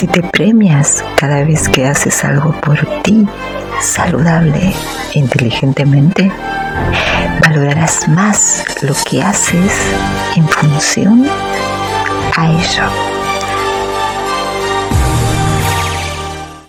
Si te premias cada vez que haces algo por ti, saludable e inteligentemente, valorarás más lo que haces en función a ello.